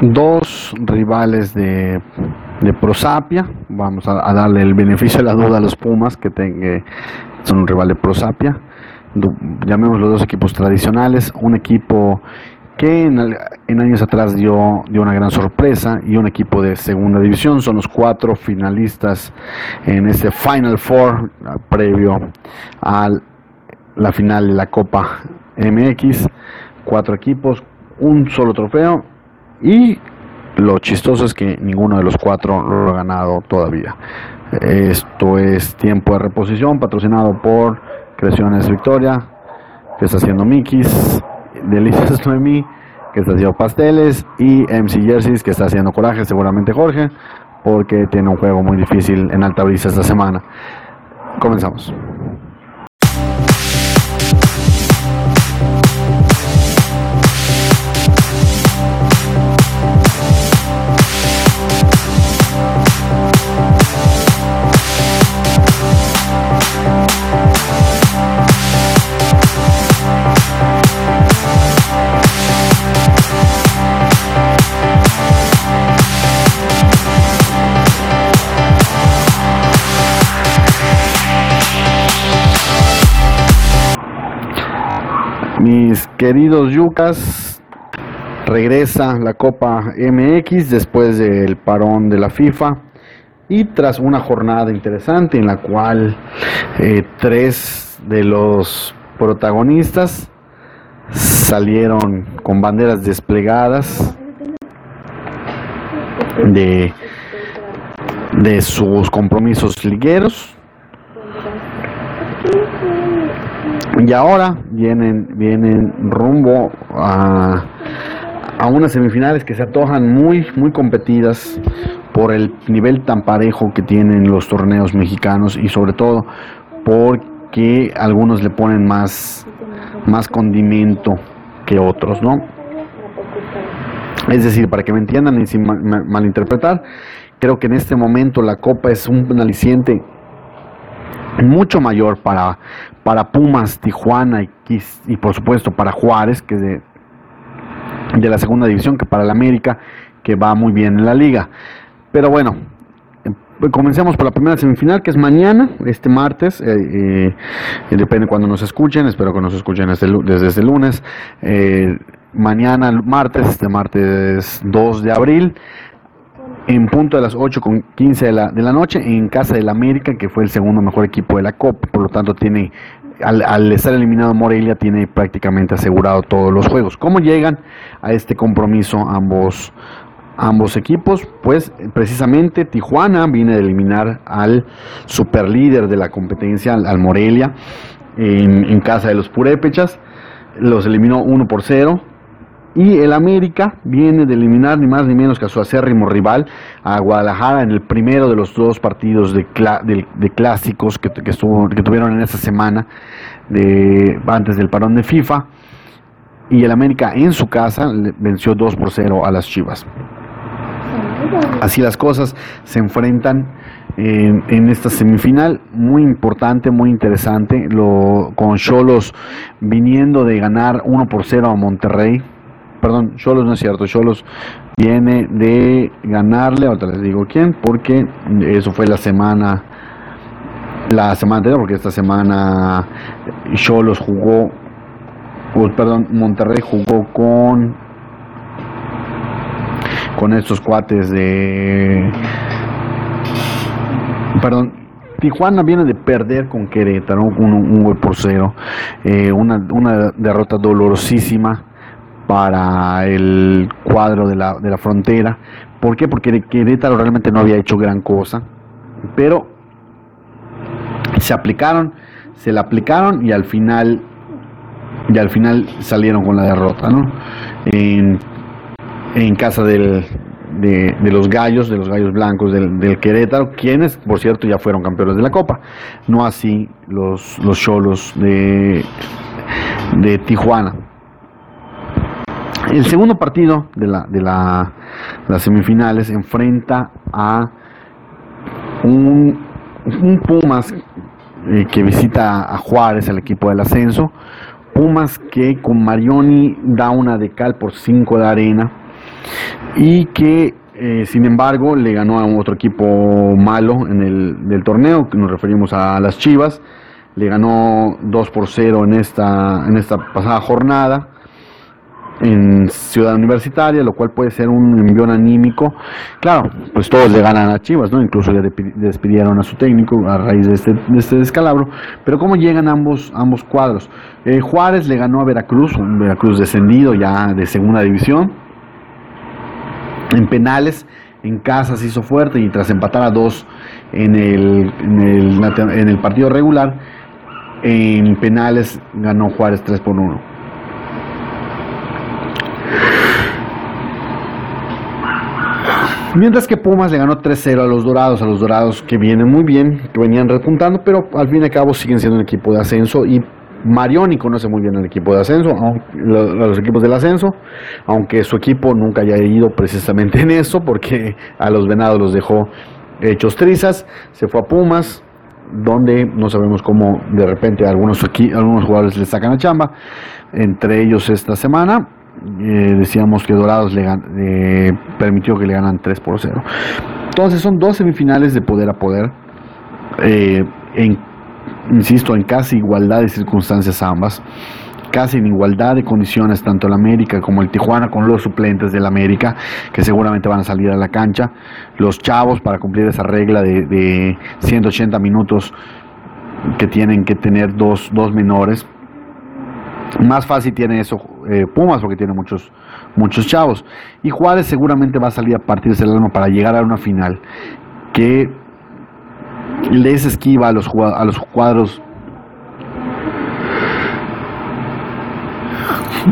dos rivales de, de Prosapia. Vamos a, darle el beneficio de la duda a los Pumas, que tenga, son un rival de Prosapia. Llamemos los dos equipos tradicionales. Un equipo que en, años atrás dio, dio, una gran sorpresa y un equipo de segunda división. Son los cuatro finalistas en ese Final Four previo a la final de la Copa MX. Cuatro equipos, un solo trofeo y lo chistoso es que ninguno de los cuatro lo ha ganado todavía. Esto es tiempo de reposición, patrocinado por Creaciones Victoria, que está haciendo Mikis, Delicias Noemí, que está haciendo pasteles, y MC Jerseys, que está haciendo coraje, seguramente Jorge, porque tiene un juego muy difícil en Alta Brisa esta semana. Comenzamos. Mis queridos Yucas, regresa la Copa MX después del parón de la FIFA y tras una jornada interesante en la cual eh, tres de los protagonistas salieron con banderas desplegadas de, de sus compromisos ligueros y ahora vienen, vienen rumbo a, a unas semifinales que se antojan muy, muy competidas por el nivel tan parejo que tienen los torneos mexicanos y sobre todo porque algunos le ponen más, más condimento que otros, ¿no? Es decir, para que me entiendan y sin malinterpretar, creo que en este momento la Copa es un aliciente mucho mayor para, para Pumas, Tijuana y, por supuesto para Juárez, que es de, de la segunda división, que para el América, que va muy bien en la liga. Pero bueno, em, comencemos por la primera semifinal, que es mañana, este martes, eh, eh, depende cuando nos escuchen, espero que nos escuchen desde, desde este lunes. Eh, mañana, martes, este martes 2 de abril, en punto de las 8 con 15 de la, de la noche en casa del América, que fue el segundo mejor equipo de la Copa, por lo tanto tiene, al, estar eliminado Morelia, tiene prácticamente asegurado todos los juegos. ¿Cómo llegan a este compromiso ambos, ambos equipos? Pues precisamente Tijuana viene de eliminar al superlíder de la competencia, al, Morelia, en, en casa de los Purépechas, los eliminó 1 por 0 y el América viene de eliminar ni más ni menos que a su acérrimo rival, a Guadalajara, en el primero de los dos partidos de, de, clásicos que, que, que, tuvieron en esa semana de, antes del parón de FIFA. Y el América en su casa venció 2 por 0 a las Chivas. Así las cosas se enfrentan en, en, esta semifinal muy importante, muy interesante, lo, con Cholos viniendo de ganar 1 por 0 a Monterrey perdón, Cholos no es cierto, Cholos viene de ganarle, ahorita les digo quién, porque eso fue la semana, la semana anterior, porque esta semana Cholos jugó, perdón, Monterrey jugó con con estos cuates de perdón Tijuana viene de perder con Querétaro, un, un gol por cero, eh, una, una derrota dolorosísima para el cuadro de la, de la frontera. ¿Por qué? Porque Querétaro realmente no había hecho gran cosa, pero se aplicaron, se la aplicaron y al final y al final salieron con la derrota, ¿no? En, casa de, los gallos, de los gallos blancos del, del, Querétaro, quienes, por cierto, ya fueron campeones de la Copa. No así los, los cholos de, de Tijuana. El segundo partido de, la, de la, las semifinales enfrenta a un, Pumas eh, que visita a Juárez, el equipo del ascenso. Pumas que con Marioni da una de cal por 5 de arena. y que eh, sin embargo le ganó a otro equipo malo en el del torneo, que nos referimos a las Chivas, le ganó 2 por 0 en esta, en esta pasada jornada en Ciudad Universitaria, lo cual puede ser un envión anímico. Claro, pues todos le ganan a Chivas, ¿no? Incluso le despidieron a su técnico a raíz de este, este descalabro. Pero ¿cómo llegan ambos, ambos cuadros? Eh, Juárez le ganó a Veracruz, un Veracruz descendido ya de segunda división. En penales, en casa se hizo fuerte y tras empatar a dos en el, en el, en el partido regular, en penales ganó Juárez 3 por 1. Mientras que Pumas le ganó 3-0 a los Dorados, a los Dorados que vienen muy bien, que venían repuntando, pero al fin y al cabo siguen siendo un equipo de ascenso y Marioni conoce muy bien el equipo de ascenso, los equipos del ascenso, aunque su equipo nunca haya ido precisamente en eso, porque a los Venados los dejó hechos trizas, se fue a Pumas, donde no sabemos cómo de repente algunos, algunos jugadores le sacan a chamba, entre ellos esta semana, eh, decíamos que Dorados eh, permitió que le ganan 3 por 0. Entonces son dos semifinales de poder a poder. Eh, insisto, en casi igualdad de circunstancias ambas. Casi en igualdad de condiciones, tanto el América como el Tijuana, con los suplentes del América, que seguramente van a salir a la cancha. Los chavos, para cumplir esa regla de, de 180 minutos que tienen que tener dos, dos menores, más fácil tiene eso eh, Pumas porque tiene muchos, muchos chavos. Y Juárez seguramente va a salir a partirse el alma para llegar a una final que les esquiva a los, a los cuadros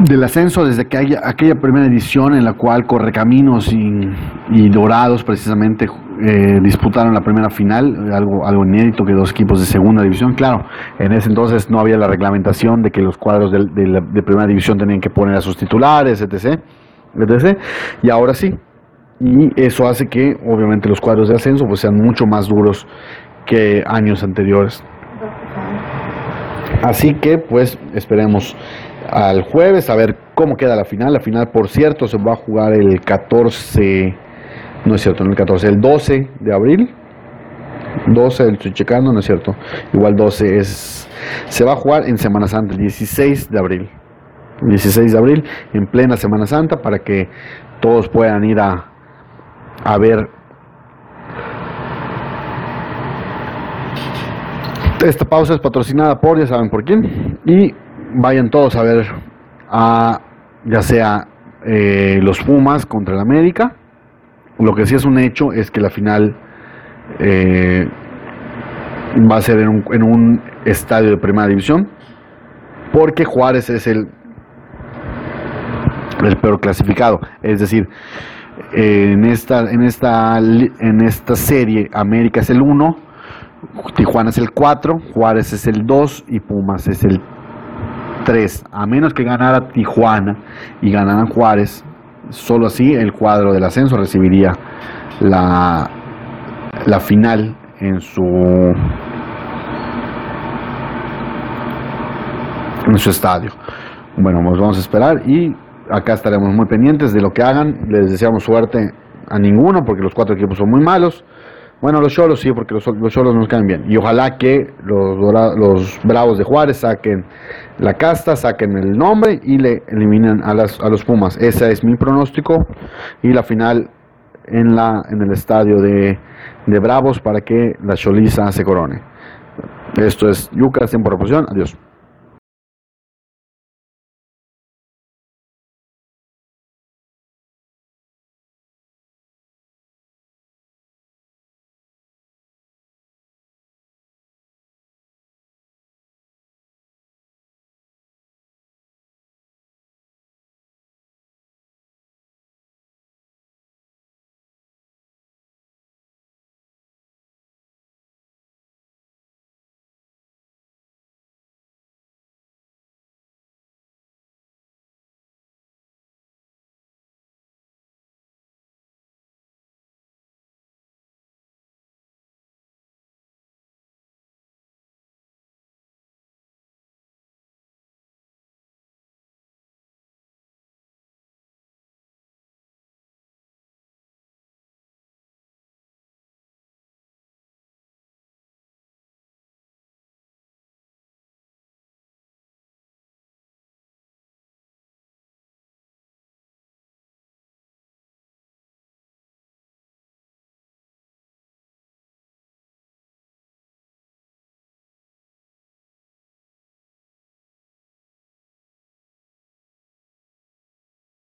del ascenso desde que haya aquella primera edición en la cual Correcaminos y, y Dorados precisamente eh, disputaron la primera final, algo, algo inédito que dos equipos de segunda división. Claro, en ese entonces no había la reglamentación de que los cuadros de, de, primera división tenían que poner a sus titulares, etc, etc. Y ahora sí. Y eso hace que obviamente los cuadros de ascenso pues sean mucho más duros que años anteriores. Así que pues esperemos al jueves a ver cómo queda la final. La final, por cierto, se va a jugar el 14, no es cierto, no el 14, el 12 de abril. 12, estoy checando, no es cierto. Igual 12 es. Se va a jugar en Semana Santa, el 16 de abril. 16 de abril, en plena Semana Santa, para que todos puedan ir a, a ver Esta pausa es patrocinada por, ya saben por quién. Y vayan todos a ver a ya sea eh, los Pumas contra el América. Lo que sí es un hecho es que la final eh, va a ser en un, en un, estadio de primera división. Porque Juárez es el, el peor clasificado. Es decir, en esta, en esta, en esta serie América es el 1, Tijuana es el 4, Juárez es el 2 y Pumas es el a menos que ganara Tijuana y ganaran Juárez, solo así el cuadro del ascenso recibiría la, la final en su en su estadio. Bueno, pues vamos a esperar y acá estaremos muy pendientes de lo que hagan. Les deseamos suerte a ninguno porque los cuatro equipos son muy malos. Bueno, los Cholos sí, porque los, los Cholos nos caen bien. Y ojalá que los, los Bravos de Juárez saquen la casta, saquen el nombre y le eliminen a, las, a los Pumas. Ese es mi pronóstico. Y la final en, la, en el estadio de, de Bravos para que la Choliza se corone. Esto es Yucas en proporción. Adiós.